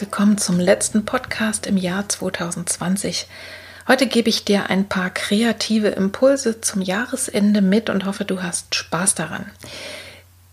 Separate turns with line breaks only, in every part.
Willkommen zum letzten Podcast im Jahr 2020. Heute gebe ich dir ein paar kreative Impulse zum Jahresende mit und hoffe, du hast Spaß daran.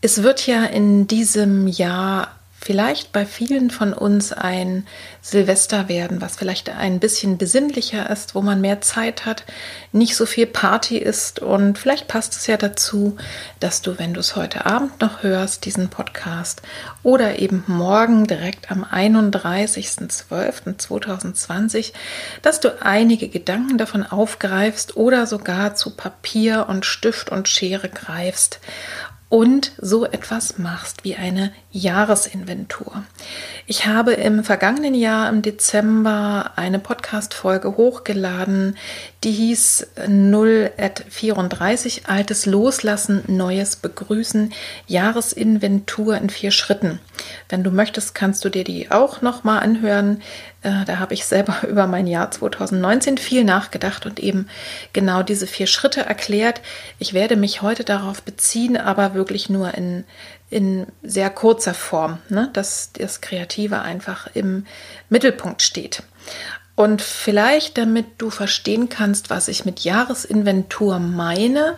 Es wird ja in diesem Jahr vielleicht bei vielen von uns ein Silvester werden, was vielleicht ein bisschen besinnlicher ist, wo man mehr Zeit hat, nicht so viel Party ist. Und vielleicht passt es ja dazu, dass du, wenn du es heute Abend noch hörst, diesen Podcast oder eben morgen direkt am 31.12.2020, dass du einige Gedanken davon aufgreifst oder sogar zu Papier und Stift und Schere greifst und so etwas machst wie eine Jahresinventur. Ich habe im vergangenen Jahr im Dezember eine Podcast-Folge hochgeladen, die hieß 0 at 34 Altes Loslassen, Neues Begrüßen, Jahresinventur in vier Schritten. Wenn du möchtest, kannst du dir die auch nochmal anhören. Äh, da habe ich selber über mein Jahr 2019 viel nachgedacht und eben genau diese vier Schritte erklärt. Ich werde mich heute darauf beziehen, aber wirklich nur in, in sehr kurzer Form, ne? dass das Kreative einfach im Mittelpunkt steht. Und vielleicht, damit du verstehen kannst, was ich mit Jahresinventur meine,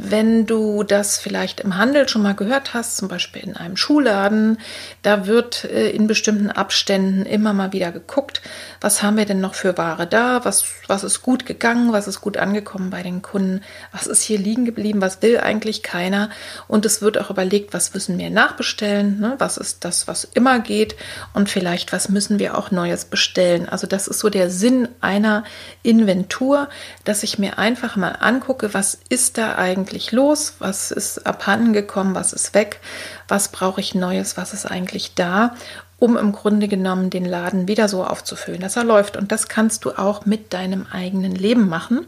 wenn du das vielleicht im Handel schon mal gehört hast, zum Beispiel in einem Schuhladen, da wird äh, in bestimmten Abständen immer mal wieder geguckt, was haben wir denn noch für Ware da, was, was ist gut gegangen, was ist gut angekommen bei den Kunden, was ist hier liegen geblieben, was will eigentlich keiner. Und es wird auch überlegt, was müssen wir nachbestellen, ne? was ist das, was immer geht und vielleicht, was müssen wir auch Neues bestellen. Also das ist so der Sinn einer Inventur, dass ich mir einfach mal angucke, was ist da eigentlich los? Was ist abhanden gekommen? Was ist weg? Was brauche ich Neues? Was ist eigentlich da? Um im Grunde genommen den Laden wieder so aufzufüllen, dass er läuft. Und das kannst du auch mit deinem eigenen Leben machen.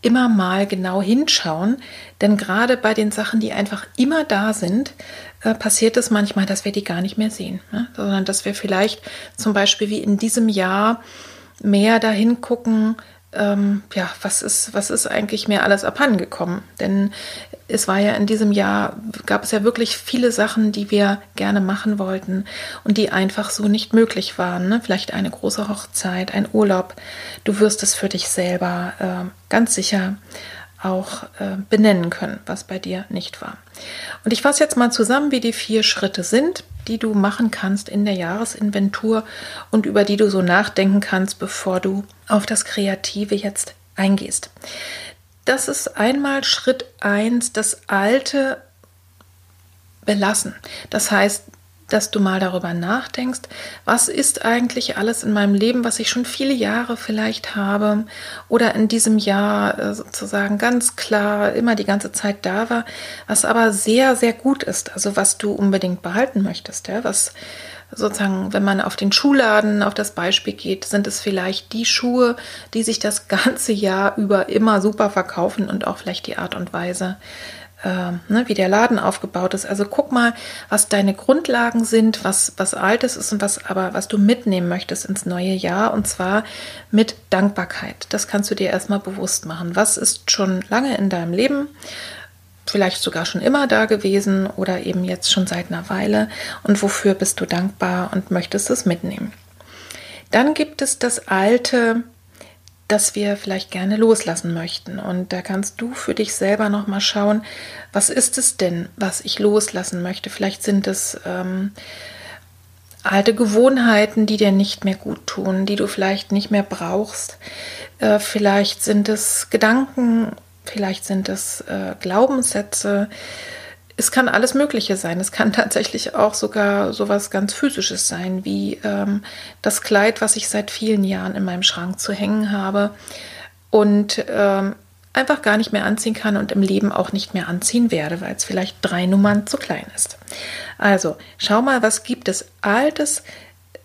Immer mal genau hinschauen, denn gerade bei den Sachen, die einfach immer da sind, äh, passiert es manchmal, dass wir die gar nicht mehr sehen, ne? sondern dass wir vielleicht zum Beispiel wie in diesem Jahr mehr dahin gucken, ähm, ja, was ist, was ist eigentlich mir alles abhandengekommen? Denn es war ja in diesem Jahr, gab es ja wirklich viele Sachen, die wir gerne machen wollten und die einfach so nicht möglich waren. Ne? Vielleicht eine große Hochzeit, ein Urlaub. Du wirst es für dich selber äh, ganz sicher auch äh, benennen können, was bei dir nicht war. Und ich fasse jetzt mal zusammen, wie die vier Schritte sind, die du machen kannst in der Jahresinventur und über die du so nachdenken kannst, bevor du auf das Kreative jetzt eingehst. Das ist einmal Schritt eins, das Alte belassen. Das heißt, dass du mal darüber nachdenkst, was ist eigentlich alles in meinem Leben, was ich schon viele Jahre vielleicht habe oder in diesem Jahr äh, sozusagen ganz klar immer die ganze Zeit da war, was aber sehr, sehr gut ist, also was du unbedingt behalten möchtest, ja, was sozusagen, wenn man auf den Schuhladen, auf das Beispiel geht, sind es vielleicht die Schuhe, die sich das ganze Jahr über immer super verkaufen und auch vielleicht die Art und Weise, äh, ne, wie der Laden aufgebaut ist. Also guck mal, was deine Grundlagen sind, was, was Altes ist und was aber, was du mitnehmen möchtest ins neue Jahr und zwar mit Dankbarkeit. Das kannst du dir erstmal bewusst machen. Was ist schon lange in deinem Leben? Vielleicht sogar schon immer da gewesen oder eben jetzt schon seit einer Weile und wofür bist du dankbar und möchtest es mitnehmen. Dann gibt es das alte das wir vielleicht gerne loslassen möchten. Und da kannst du für dich selber nochmal schauen, was ist es denn, was ich loslassen möchte? Vielleicht sind es ähm, alte Gewohnheiten, die dir nicht mehr gut tun, die du vielleicht nicht mehr brauchst. Äh, vielleicht sind es Gedanken, vielleicht sind es äh, Glaubenssätze. Es kann alles Mögliche sein. Es kann tatsächlich auch sogar sowas ganz Physisches sein, wie ähm, das Kleid, was ich seit vielen Jahren in meinem Schrank zu hängen habe und ähm, einfach gar nicht mehr anziehen kann und im Leben auch nicht mehr anziehen werde, weil es vielleicht drei Nummern zu klein ist. Also schau mal, was gibt es Altes,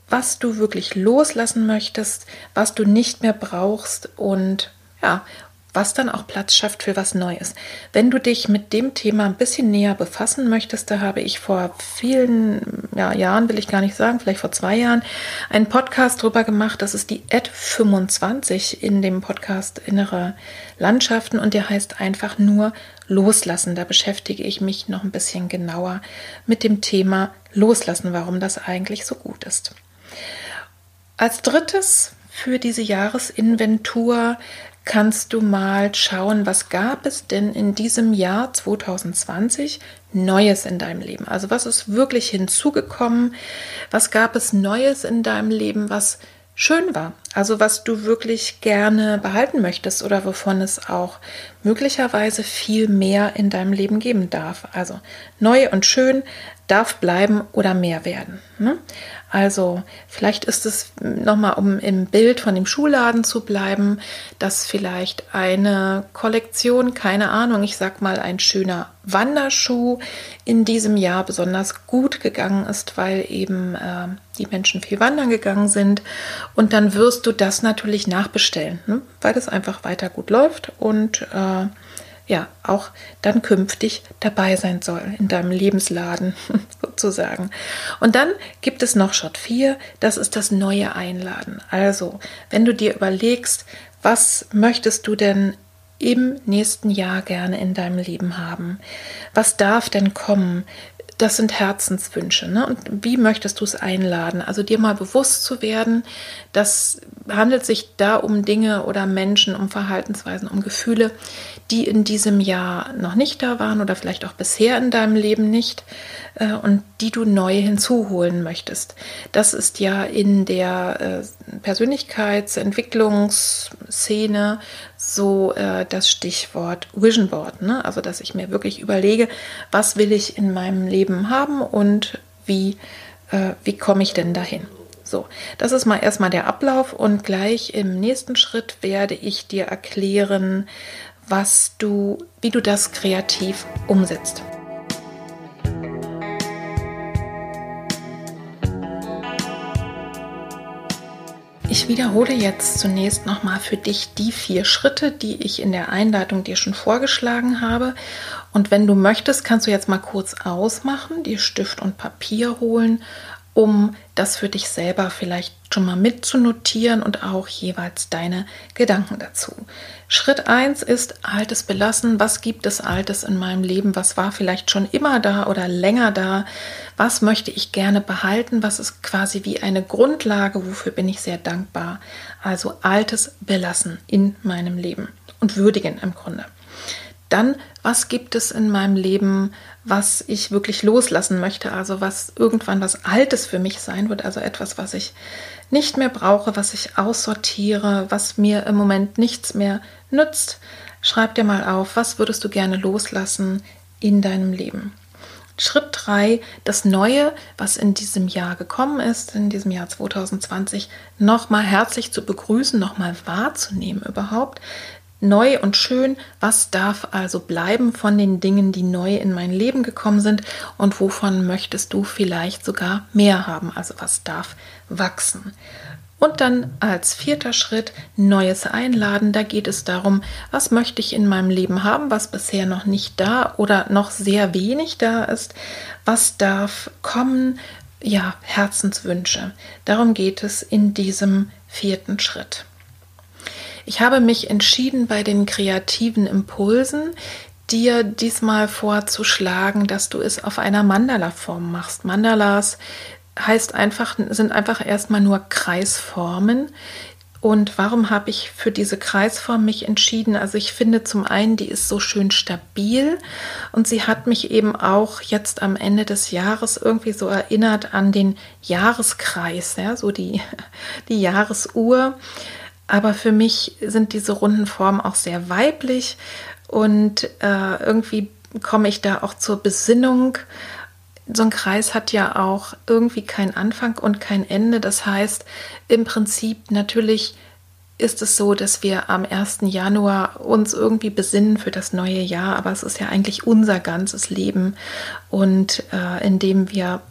was du wirklich loslassen möchtest, was du nicht mehr brauchst und ja, was dann auch Platz schafft für was Neues. Wenn du dich mit dem Thema ein bisschen näher befassen möchtest, da habe ich vor vielen ja, Jahren, will ich gar nicht sagen, vielleicht vor zwei Jahren, einen Podcast drüber gemacht. Das ist die Ad 25 in dem Podcast Innere Landschaften und der heißt einfach nur Loslassen. Da beschäftige ich mich noch ein bisschen genauer mit dem Thema Loslassen, warum das eigentlich so gut ist. Als drittes für diese Jahresinventur kannst du mal schauen, was gab es denn in diesem Jahr 2020 Neues in deinem Leben? Also was ist wirklich hinzugekommen? Was gab es Neues in deinem Leben, was schön war? Also was du wirklich gerne behalten möchtest oder wovon es auch möglicherweise viel mehr in deinem Leben geben darf. Also neu und schön darf bleiben oder mehr werden. Ne? Also vielleicht ist es nochmal, um im Bild von dem Schuhladen zu bleiben, dass vielleicht eine Kollektion, keine Ahnung, ich sag mal ein schöner Wanderschuh in diesem Jahr besonders gut gegangen ist, weil eben äh, die Menschen viel wandern gegangen sind. Und dann wirst du das natürlich nachbestellen, ne? weil das einfach weiter gut läuft und äh, ja auch dann künftig dabei sein soll in deinem Lebensladen sozusagen. Und dann gibt es noch Schritt 4, das ist das neue Einladen. Also, wenn du dir überlegst, was möchtest du denn im nächsten Jahr gerne in deinem Leben haben? Was darf denn kommen? Das sind Herzenswünsche. Ne? Und wie möchtest du es einladen? Also dir mal bewusst zu werden, das handelt sich da um Dinge oder Menschen, um Verhaltensweisen, um Gefühle, die in diesem Jahr noch nicht da waren oder vielleicht auch bisher in deinem Leben nicht äh, und die du neu hinzuholen möchtest. Das ist ja in der äh, Persönlichkeitsentwicklungsszene so äh, das Stichwort Vision Board. Ne? Also, dass ich mir wirklich überlege, was will ich in meinem Leben haben und wie, äh, wie komme ich denn dahin? So, das ist mal erstmal der Ablauf und gleich im nächsten Schritt werde ich dir erklären, was du, wie du das kreativ umsetzt. Ich wiederhole jetzt zunächst nochmal für dich die vier Schritte, die ich in der Einleitung dir schon vorgeschlagen habe. Und wenn du möchtest, kannst du jetzt mal kurz ausmachen, dir Stift und Papier holen um das für dich selber vielleicht schon mal mitzunotieren und auch jeweils deine Gedanken dazu. Schritt 1 ist Altes belassen. Was gibt es Altes in meinem Leben? Was war vielleicht schon immer da oder länger da? Was möchte ich gerne behalten? Was ist quasi wie eine Grundlage? Wofür bin ich sehr dankbar? Also Altes belassen in meinem Leben und würdigen im Grunde. Dann, was gibt es in meinem Leben, was ich wirklich loslassen möchte, also was irgendwann was Altes für mich sein wird, also etwas, was ich nicht mehr brauche, was ich aussortiere, was mir im Moment nichts mehr nützt. Schreib dir mal auf, was würdest du gerne loslassen in deinem Leben. Schritt 3, das Neue, was in diesem Jahr gekommen ist, in diesem Jahr 2020, nochmal herzlich zu begrüßen, nochmal wahrzunehmen überhaupt, neu und schön. Was darf also bleiben von den Dingen, die neu in mein Leben gekommen sind und wovon möchtest du vielleicht sogar mehr haben? Also was darf wachsen? Und dann als vierter Schritt Neues einladen. Da geht es darum, was möchte ich in meinem Leben haben, was bisher noch nicht da oder noch sehr wenig da ist. Was darf kommen? Ja, Herzenswünsche. Darum geht es in diesem vierten Schritt. Ich habe mich entschieden, bei den kreativen Impulsen dir diesmal vorzuschlagen, dass du es auf einer Mandala-Form machst. Mandalas heißt einfach, sind einfach erstmal nur Kreisformen Und warum habe ich für diese Kreisform mich entschieden? Also ich finde zum einen, die ist so schön stabil und sie hat mich eben auch jetzt am Ende des Jahres irgendwie so erinnert an den Jahreskreis, ja, so die, die Jahresuhr. Aber für mich sind diese runden Formen auch sehr weiblich und äh, irgendwie komme ich da auch zur Besinnung. So ein Kreis hat ja auch irgendwie keinen Anfang und kein Ende. Das heißt, im Prinzip natürlich ist es so, dass wir am 1. Januar uns irgendwie besinnen für das neue Jahr, aber es ist ja eigentlich unser ganzes Leben und äh, indem wir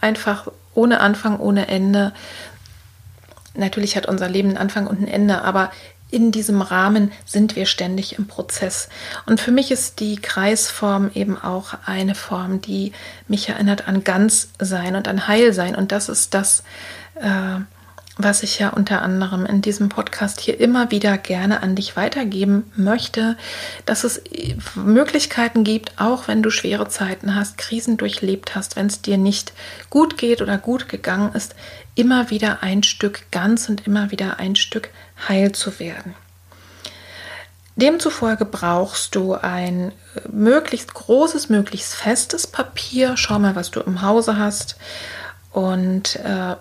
einfach ohne Anfang, ohne Ende, natürlich hat unser Leben einen Anfang und ein Ende, aber in diesem Rahmen sind wir ständig im Prozess. Und für mich ist die Kreisform eben auch eine Form, die mich erinnert an Ganzsein und an Heilsein. Und das ist das, äh, was ich ja unter anderem in diesem Podcast hier immer wieder gerne an dich weitergeben möchte, dass es Möglichkeiten gibt, auch wenn du schwere Zeiten hast, Krisen durchlebt hast, wenn es dir nicht gut geht oder gut gegangen ist, immer wieder ein Stück ganz und immer wieder ein Stück heil zu werden. Demzufolge brauchst du ein äh, möglichst großes, möglichst festes Papier. Schau mal, was du im Hause hast. Und äh,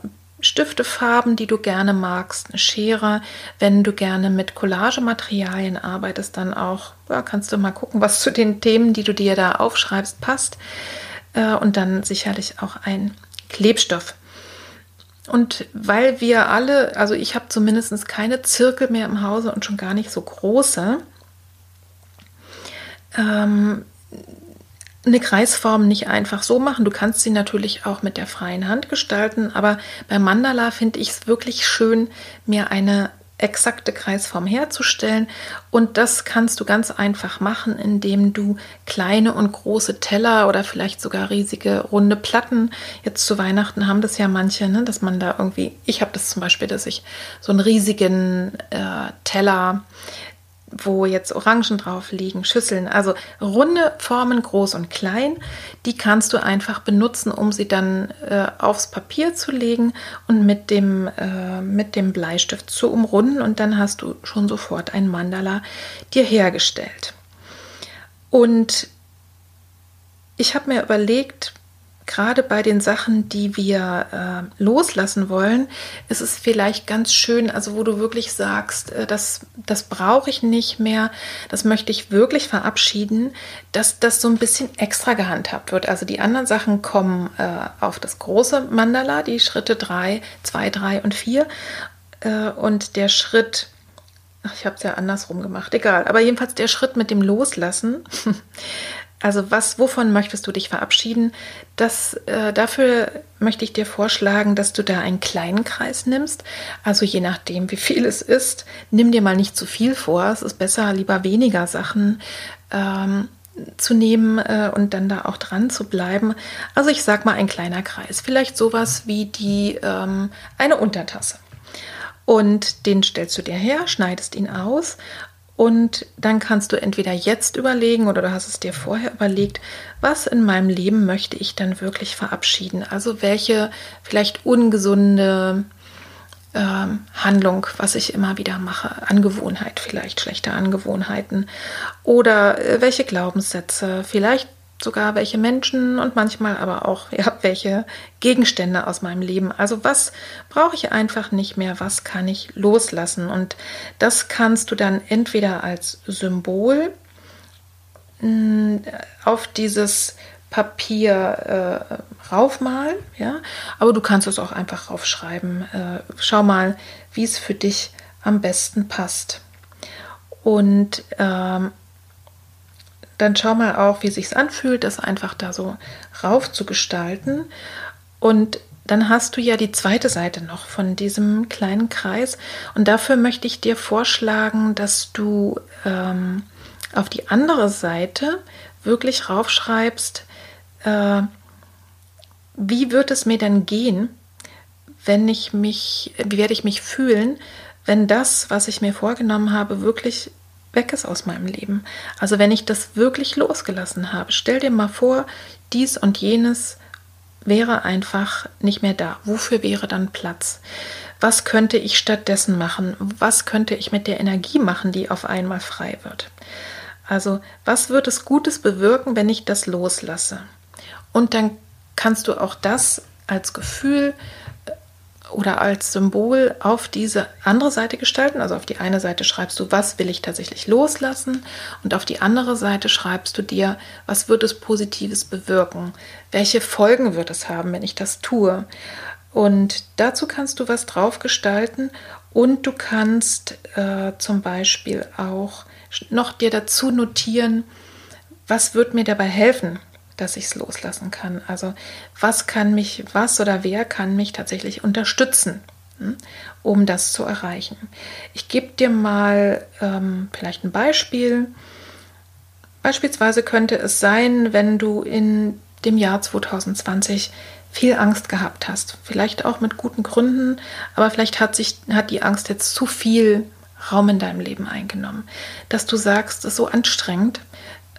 Stiftefarben, die du gerne magst, eine Schere. Wenn du gerne mit Collagematerialien arbeitest, dann auch, ja, kannst du mal gucken, was zu den Themen, die du dir da aufschreibst, passt. Äh, und dann sicherlich auch ein Klebstoff. Und weil wir alle, also ich habe zumindest keine Zirkel mehr im Hause und schon gar nicht so große, ähm, eine Kreisform nicht einfach so machen. Du kannst sie natürlich auch mit der freien Hand gestalten, aber bei Mandala finde ich es wirklich schön, mir eine exakte Kreisform herzustellen. Und das kannst du ganz einfach machen, indem du kleine und große Teller oder vielleicht sogar riesige runde Platten, jetzt zu Weihnachten haben das ja manche, ne, dass man da irgendwie, ich habe das zum Beispiel, dass ich so einen riesigen äh, Teller wo jetzt Orangen drauf liegen, Schüsseln, also runde Formen, groß und klein, die kannst du einfach benutzen, um sie dann äh, aufs Papier zu legen und mit dem, äh, mit dem Bleistift zu umrunden und dann hast du schon sofort ein Mandala dir hergestellt. Und ich habe mir überlegt, gerade bei den Sachen, die wir äh, loslassen wollen, ist es vielleicht ganz schön, also wo du wirklich sagst, äh, das, das brauche ich nicht mehr, das möchte ich wirklich verabschieden, dass das so ein bisschen extra gehandhabt wird. Also die anderen Sachen kommen äh, auf das große Mandala, die Schritte 3, 2, 3 und 4. Äh, und der Schritt, ich habe es ja andersrum gemacht, egal, aber jedenfalls der Schritt mit dem Loslassen. Also was, wovon möchtest du dich verabschieden? Das, äh, dafür möchte ich dir vorschlagen, dass du da einen kleinen Kreis nimmst. Also je nachdem, wie viel es ist, nimm dir mal nicht zu viel vor. Es ist besser, lieber weniger Sachen ähm, zu nehmen äh, und dann da auch dran zu bleiben. Also ich sag mal ein kleiner Kreis. Vielleicht sowas wie die ähm, eine Untertasse. Und den stellst du dir her, schneidest ihn aus und dann kannst du entweder jetzt überlegen oder du hast es dir vorher überlegt, was in meinem Leben möchte ich dann wirklich verabschieden? Also welche vielleicht ungesunde ähm, Handlung, was ich immer wieder mache, Angewohnheit vielleicht, schlechte Angewohnheiten. Oder äh, welche Glaubenssätze, vielleicht sogar welche Menschen und manchmal aber auch ja, welche Gegenstände aus meinem Leben. Also was brauche ich einfach nicht mehr, was kann ich loslassen? Und das kannst du dann entweder als Symbol mh, mm, auf dieses Papier äh, raufmalen, ja, aber du kannst es auch einfach raufschreiben. Äh, schau mal, wie es für dich am besten passt. Und ähm, dann schau mal auch, wie sich's anfühlt, das einfach da so rauf zu gestalten. Und dann hast du ja die zweite Seite noch von diesem kleinen Kreis. Und dafür möchte ich dir vorschlagen, dass du ähm, auf die andere Seite wirklich raufschreibst, äh, wie wird es mir denn gehen, wenn ich mich, wie werde ich mich fühlen, wenn das, was ich mir vorgenommen habe, wirklich weg ist aus meinem Leben. Also wenn ich das wirklich losgelassen habe, stell dir mal vor, dies und jenes wäre einfach nicht mehr da. Wofür wäre dann Platz? Was könnte ich stattdessen machen? Was könnte ich mit der Energie machen, die auf einmal frei wird? Also, was wird es Gutes bewirken, wenn ich das loslasse? Und dann kannst du auch das als Gefühl oder als Symbol auf diese andere Seite gestalten. Also auf die eine Seite schreibst du, was will ich tatsächlich loslassen und auf die andere Seite schreibst du dir, was wird es Positives bewirken? Welche Folgen wird es haben, wenn ich das tue? Und dazu kannst du was drauf gestalten und du kannst äh, zum Beispiel auch noch dir dazu notieren, was wird mir dabei helfen, dass ich es loslassen kann. Also was kann mich, was oder wer kann mich tatsächlich unterstützen, hm, um das zu erreichen. Ich gebe dir mal ähm, vielleicht ein Beispiel. Beispielsweise könnte es sein, wenn du in dem Jahr 2020 viel Angst gehabt hast, vielleicht auch mit guten Gründen, aber vielleicht hat sich hat die Angst jetzt zu viel Raum in deinem Leben eingenommen, dass du sagst, es ist so anstrengend,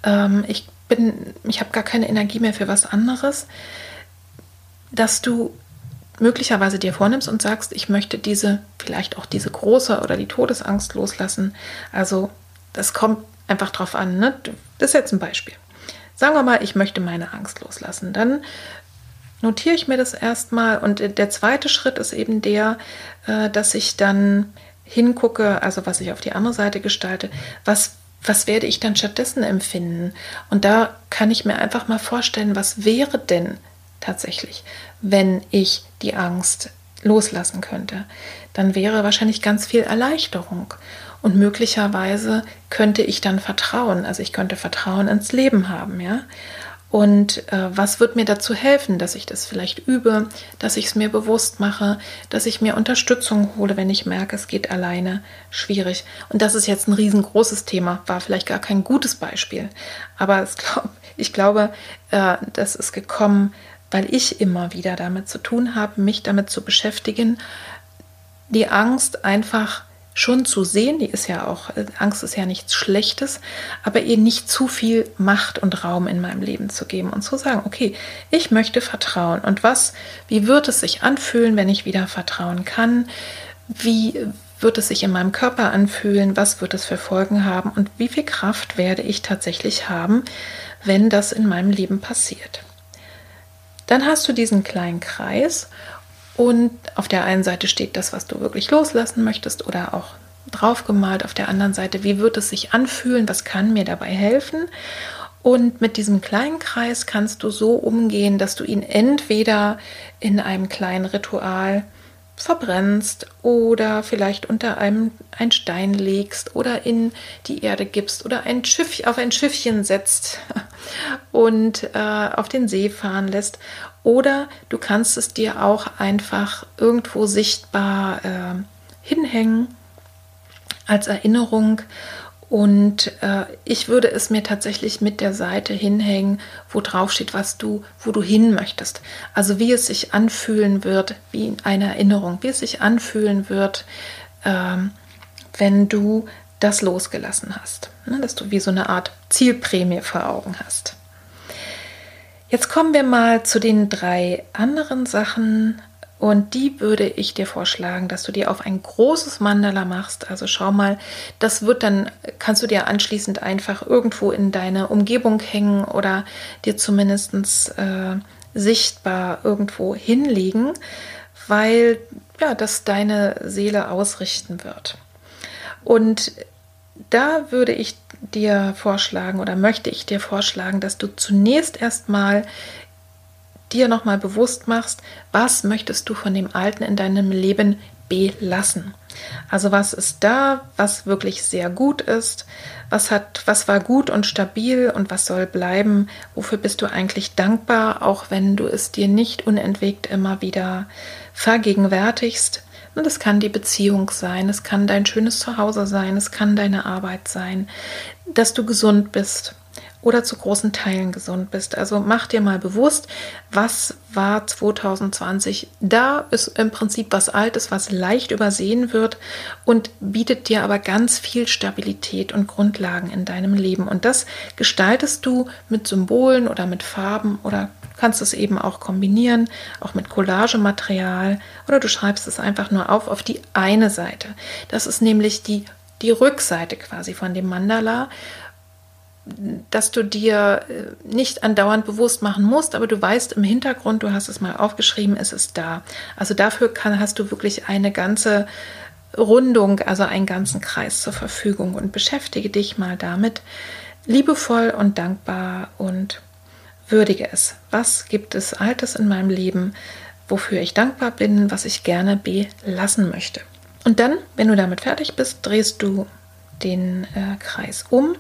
ähm, ich bin, ich habe gar keine Energie mehr für was anderes, dass du möglicherweise dir vornimmst und sagst, ich möchte diese, vielleicht auch diese große oder die Todesangst loslassen. Also das kommt einfach drauf an. Ne? Das ist jetzt ein Beispiel. Sagen wir mal, ich möchte meine Angst loslassen. Dann notiere ich mir das erstmal und der zweite Schritt ist eben der, äh, dass ich dann hingucke, also was ich auf die andere Seite gestalte, was was werde ich dann stattdessen empfinden? Und da kann ich mir einfach mal vorstellen, was wäre denn tatsächlich, wenn ich die Angst loslassen könnte? Dann wäre wahrscheinlich ganz viel Erleichterung. Und möglicherweise könnte ich dann Vertrauen, also ich könnte Vertrauen ins Leben haben, ja. Und äh, was wird mir dazu helfen, dass ich das vielleicht übe, dass ich es mir bewusst mache, dass ich mir Unterstützung hole, wenn ich merke, es geht alleine schwierig. Und das ist jetzt ein riesengroßes Thema, war vielleicht gar kein gutes Beispiel. Aber glaub, ich glaube, äh, das ist gekommen, weil ich immer wieder damit zu tun habe, mich damit zu beschäftigen, die Angst einfach schon zu sehen, die ist ja auch, äh, Angst ist ja nichts Schlechtes, aber ihr nicht zu viel Macht und Raum in meinem Leben zu geben und zu sagen, okay, ich möchte vertrauen und was, wie wird es sich anfühlen, wenn ich wieder vertrauen kann? Wie wird es sich in meinem Körper anfühlen? Was wird es für Folgen haben? Und wie viel Kraft werde ich tatsächlich haben, wenn das in meinem Leben passiert? Dann hast du diesen kleinen Kreis und auf der einen Seite steht das, was du wirklich loslassen möchtest oder auch draufgemalt. Auf der anderen Seite, wie wird es sich anfühlen? Was kann mir dabei helfen? Und mit diesem kleinen Kreis kannst du so umgehen, dass du ihn entweder in einem kleinen Ritual verbrennst oder vielleicht unter einem ein Stein legst oder in die Erde gibst oder ein Schiff auf ein Schiffchen setzt und äh, auf den See fahren lässt oder du kannst es dir auch einfach irgendwo sichtbar äh, hinhängen als Erinnerung. Und äh, ich würde es mir tatsächlich mit der Seite hinhängen, wo drauf steht, was du, wo du hin möchtest. Also wie es sich anfühlen wird, wie eine Erinnerung, wie es sich anfühlen wird, ähm, wenn du das losgelassen hast. Ne? Dass du wie so eine Art Zielprämie vor Augen hast. Jetzt kommen wir mal zu den drei anderen Sachen und die würde ich dir vorschlagen, dass du dir auf ein großes Mandala machst. Also schau mal, das wird dann, kannst du dir anschließend einfach irgendwo in deine Umgebung hängen oder dir zumindest äh, sichtbar irgendwo hinlegen, weil ja, das deine Seele ausrichten wird. Und da würde ich dir vorschlagen oder möchte ich dir vorschlagen, dass du zunächst erstmal dir nochmal bewusst machst, was möchtest du von dem Alten in deinem Leben belassen. Also was ist da, was wirklich sehr gut ist, was hat, was war gut und stabil und was soll bleiben, wofür bist du eigentlich dankbar, auch wenn du es dir nicht unentwegt immer wieder vergegenwärtigst. Und es kann die Beziehung sein, es kann dein schönes Zuhause sein, es kann deine Arbeit sein, dass du gesund bist oder zu großen Teilen gesund bist. Also mach dir mal bewusst, was war 2020. Da ist im Prinzip was Altes, was leicht übersehen wird und bietet dir aber ganz viel Stabilität und Grundlagen in deinem Leben. Und das gestaltest du mit Symbolen oder mit Farben oder kannst es eben auch kombinieren, auch mit Collagematerial oder du schreibst es einfach nur auf auf die eine Seite. Das ist nämlich die, die Rückseite quasi von dem Mandala dass du dir äh, nicht andauernd bewusst machen musst, aber du weißt im Hintergrund, du hast es mal aufgeschrieben, es ist da. Also dafür kann, hast du wirklich eine ganze Rundung, also einen ganzen Kreis zur Verfügung und beschäftige dich mal damit liebevoll und dankbar und würdige es. Was gibt es Altes in meinem Leben, wofür ich dankbar bin, was ich gerne belassen möchte? Und dann, wenn du damit fertig bist, drehst du den äh, Kreis um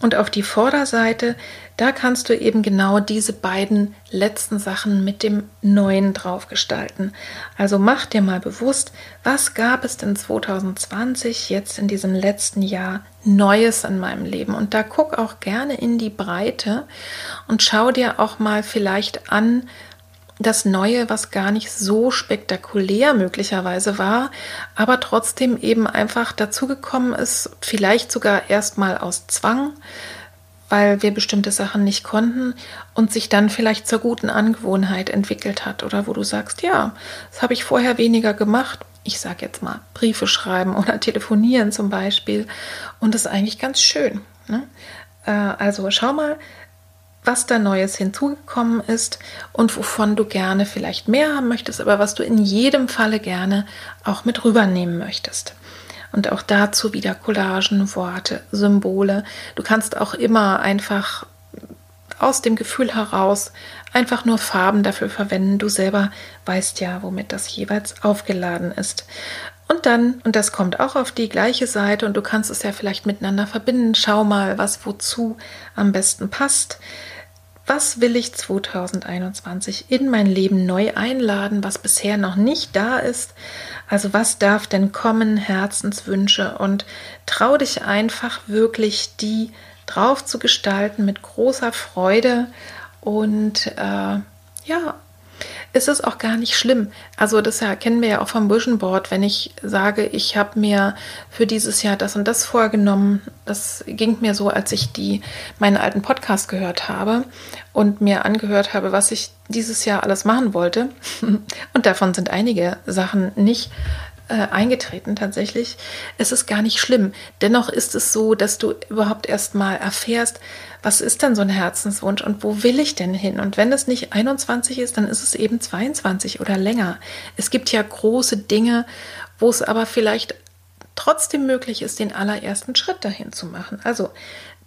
und auf die Vorderseite, da kannst du eben genau diese beiden letzten Sachen mit dem Neuen drauf gestalten. Also mach dir mal bewusst, was gab es denn 2020 jetzt in diesem letzten Jahr Neues in meinem Leben? Und da guck auch gerne in die Breite und schau dir auch mal vielleicht an, das Neue, was gar nicht so spektakulär möglicherweise war, aber trotzdem eben einfach dazugekommen ist, vielleicht sogar erstmal aus Zwang, weil wir bestimmte Sachen nicht konnten und sich dann vielleicht zur guten Angewohnheit entwickelt hat oder wo du sagst, ja, das habe ich vorher weniger gemacht. Ich sage jetzt mal Briefe schreiben oder telefonieren zum Beispiel und das ist eigentlich ganz schön. Ne? Äh, also schau mal, was da Neues hinzugekommen ist und wovon du gerne vielleicht mehr haben möchtest, aber was du in jedem Falle gerne auch mit rübernehmen möchtest. Und auch dazu wieder Collagen, Worte, Symbole. Du kannst auch immer einfach aus dem Gefühl heraus einfach nur Farben dafür verwenden. Du selber weißt ja, womit das jeweils aufgeladen ist. Und dann, und das kommt auch auf die gleiche Seite und du kannst es ja vielleicht miteinander verbinden. Schau mal, was wozu am besten passt. Was will ich 2021 in mein Leben neu einladen, was bisher noch nicht da ist? Also was darf denn kommen, Herzenswünsche und trau dich einfach wirklich, die drauf zu gestalten mit großer Freude und äh, ja, ist es auch gar nicht schlimm. Also das kennen wir ja auch vom Vision Board, wenn ich sage, ich habe mir für dieses Jahr das und das vorgenommen. Das ging mir so, als ich die meinen alten Podcast gehört habe und mir angehört habe, was ich dieses Jahr alles machen wollte. Und davon sind einige Sachen nicht äh, eingetreten tatsächlich. Es ist gar nicht schlimm. Dennoch ist es so, dass du überhaupt erst mal erfährst, was ist denn so ein Herzenswunsch und wo will ich denn hin? Und wenn es nicht 21 ist, dann ist es eben 22 oder länger. Es gibt ja große Dinge, wo es aber vielleicht trotzdem möglich ist, den allerersten Schritt dahin zu machen. Also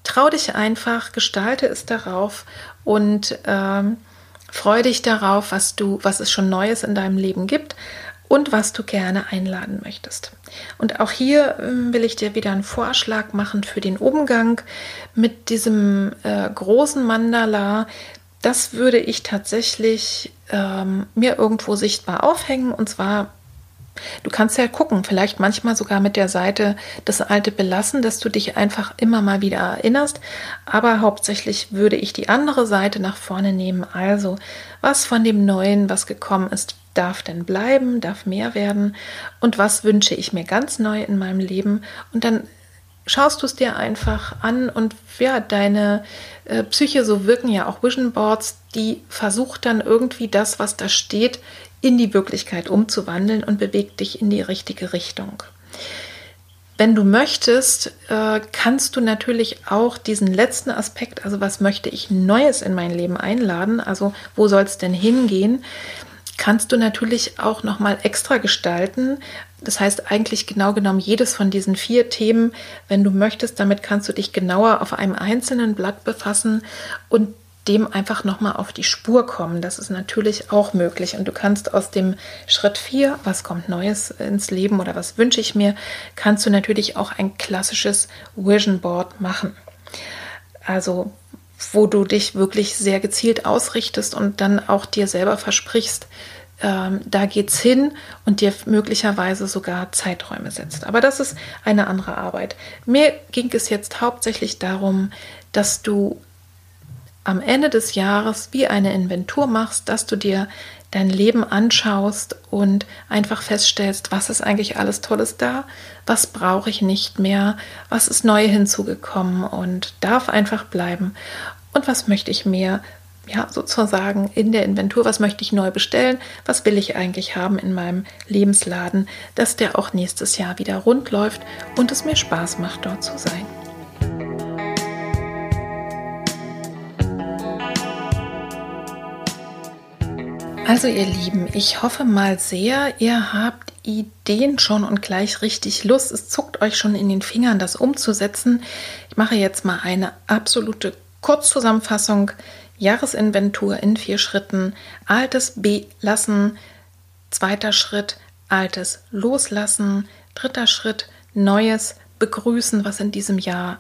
trau dich einfach, gestalte es darauf und ähm, freu dich darauf, was du, was es schon Neues in deinem Leben gibt und was du gerne einladen möchtest. Und auch hier äh, will ich dir wieder einen Vorschlag machen für den Umgang mit diesem äh, großen Mandala. Das würde ich tatsächlich ähm, mir irgendwo sichtbar aufhängen und zwar Du kannst ja gucken, vielleicht manchmal sogar mit der Seite das Alte belassen, dass du dich einfach immer mal wieder erinnerst. Aber hauptsächlich würde ich die andere Seite nach vorne nehmen. Also, was von dem Neuen, was gekommen ist, darf denn bleiben, darf mehr werden? Und was wünsche ich mir ganz neu in meinem Leben? Und dann schaust du es dir einfach an und ja, deine äh, Psyche, so wirken ja auch Vision Boards, die versucht dann irgendwie das, was da steht, in die Wirklichkeit umzuwandeln und bewegt dich in die richtige Richtung. Wenn du möchtest, äh, kannst du natürlich auch diesen letzten Aspekt, also was möchte ich Neues in mein Leben einladen, also wo soll es denn hingehen, kannst du natürlich auch noch mal extra gestalten. Das heißt eigentlich genau genommen jedes von diesen vier Themen, wenn du möchtest, damit kannst du dich genauer auf einem einzelnen Blatt befassen und dem einfach noch mal auf die Spur kommen. Das ist natürlich auch möglich und du kannst aus dem Schritt 4, was kommt Neues ins Leben oder was wünsche ich mir, kannst du natürlich auch ein klassisches Vision Board machen. Also wo du dich wirklich sehr gezielt ausrichtest und dann auch dir selber versprichst, ähm, da geht's hin und dir möglicherweise sogar Zeiträume setzt. Aber das ist eine andere Arbeit. Mir ging es jetzt hauptsächlich darum, dass du am Ende des Jahres wie eine Inventur machst, dass du dir dein Leben anschaust und einfach feststellst, was ist eigentlich alles Tolles da, was brauche ich nicht mehr, was ist neu hinzugekommen und darf einfach bleiben und was möchte ich mehr ja, sozusagen in der Inventur, was möchte ich neu bestellen, was will ich eigentlich haben in meinem Lebensladen, dass der auch nächstes Jahr wieder rund läuft und es mir Spaß macht, dort zu sein. Also ihr Lieben, ich hoffe mal sehr, ihr habt Ideen schon und gleich richtig Lust. Es zuckt euch schon in den Fingern, das umzusetzen. Ich mache jetzt mal eine absolute Kurzzusammenfassung. Jahresinventur in vier Schritten. Altes belassen. Zweiter Schritt, altes loslassen. Dritter Schritt, neues begrüßen, was in diesem Jahr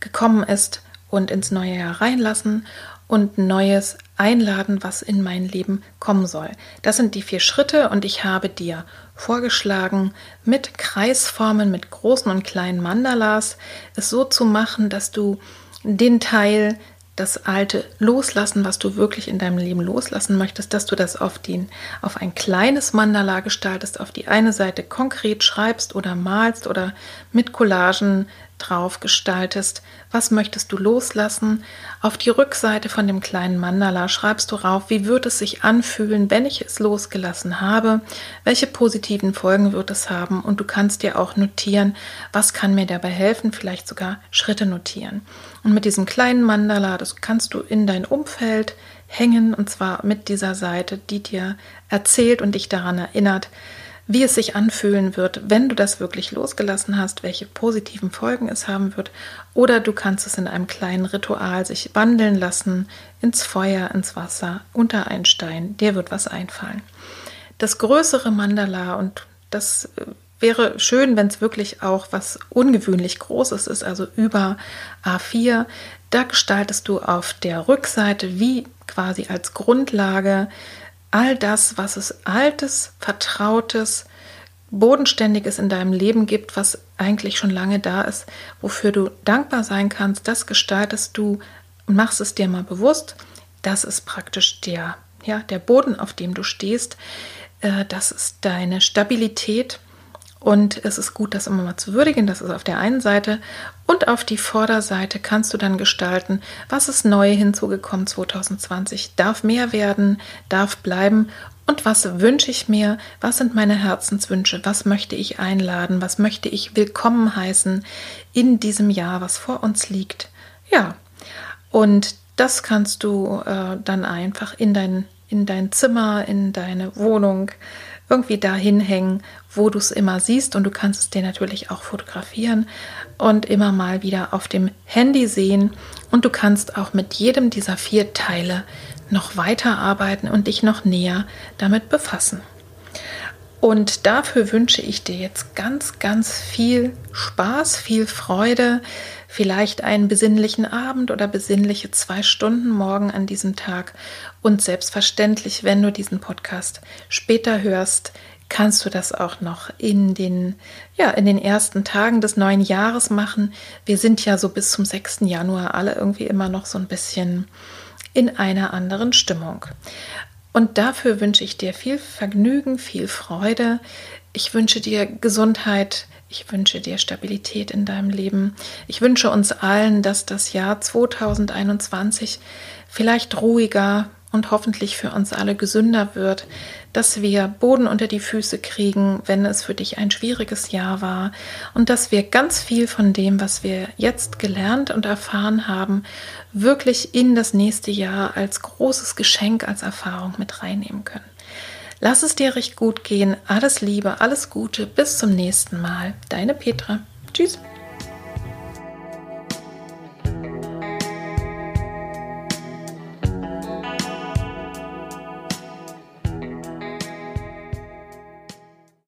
gekommen ist und ins neue Jahr reinlassen und Neues einladen, was in mein Leben kommen soll. Das sind die vier Schritte und ich habe dir vorgeschlagen, mit Kreisformen, mit großen und kleinen Mandalas es so zu machen, dass du den Teil, das Alte loslassen, was du wirklich in deinem Leben loslassen möchtest, dass du das auf, den, auf ein kleines Mandala gestaltest, auf die eine Seite konkret schreibst oder malst oder mit Collagen drauf gestaltest, was möchtest du loslassen. Auf die Rückseite von dem kleinen Mandala schreibst du rauf, wie wird es sich anfühlen, wenn ich es losgelassen habe, welche positiven Folgen wird es haben und du kannst dir auch notieren, was kann mir dabei helfen, vielleicht sogar Schritte notieren. Und mit diesem kleinen Mandala, das kannst du in dein Umfeld hängen und zwar mit dieser Seite, die dir erzählt und dich daran erinnert, wie es sich anfühlen wird, wenn du das wirklich losgelassen hast, welche positiven Folgen es haben wird. Oder du kannst es in einem kleinen Ritual sich wandeln lassen, ins Feuer, ins Wasser, unter einen Stein. Dir wird was einfallen. Das größere Mandala, und das äh, wäre schön, wenn es wirklich auch was ungewöhnlich Großes ist, also über A4. Da gestaltest du auf der Rückseite wie quasi als Grundlage all das, was es Altes, Vertrautes, Bodenständiges in deinem Leben gibt, was eigentlich schon lange da ist, wofür du dankbar sein kannst, das gestaltest du und machst es dir mal bewusst. Das ist praktisch der, ja, der Boden, auf dem du stehst. Äh, das ist deine Stabilität. Und es ist gut, das immer mal zu würdigen. Das ist auf der einen Seite. Und auf die Vorderseite kannst du dann gestalten, was ist neu hinzugekommen 2020. Darf mehr werden, darf bleiben. Und was wünsche ich mir? Was sind meine Herzenswünsche? Was möchte ich einladen? Was möchte ich willkommen heißen in diesem Jahr, was vor uns liegt? Ja, und das kannst du äh, dann einfach in dein, in dein Zimmer, in deine Wohnung, irgendwie dahin hängen, wo du es immer siehst und du kannst es dir natürlich auch fotografieren und immer mal wieder auf dem Handy sehen und du kannst auch mit jedem dieser vier Teile noch weiterarbeiten und dich noch näher damit befassen. Und dafür wünsche ich dir jetzt ganz, ganz viel Spaß, viel Freude, vielleicht einen besinnlichen Abend oder besinnliche zwei Stunden morgen an diesem Tag. Und selbstverständlich, wenn du diesen Podcast später hörst, kannst du das auch noch in den, ja, in den ersten Tagen des neuen Jahres machen. Wir sind ja so bis zum 6. Januar alle irgendwie immer noch so ein bisschen in einer anderen Stimmung. Und dafür wünsche ich dir viel Vergnügen, viel Freude. Ich wünsche dir Gesundheit. Ich wünsche dir Stabilität in deinem Leben. Ich wünsche uns allen, dass das Jahr 2021 vielleicht ruhiger, und hoffentlich für uns alle gesünder wird, dass wir Boden unter die Füße kriegen, wenn es für dich ein schwieriges Jahr war und dass wir ganz viel von dem, was wir jetzt gelernt und erfahren haben, wirklich in das nächste Jahr als großes Geschenk, als Erfahrung mit reinnehmen können. Lass es dir recht gut gehen. Alles Liebe, alles Gute. Bis zum nächsten Mal. Deine Petra. Tschüss.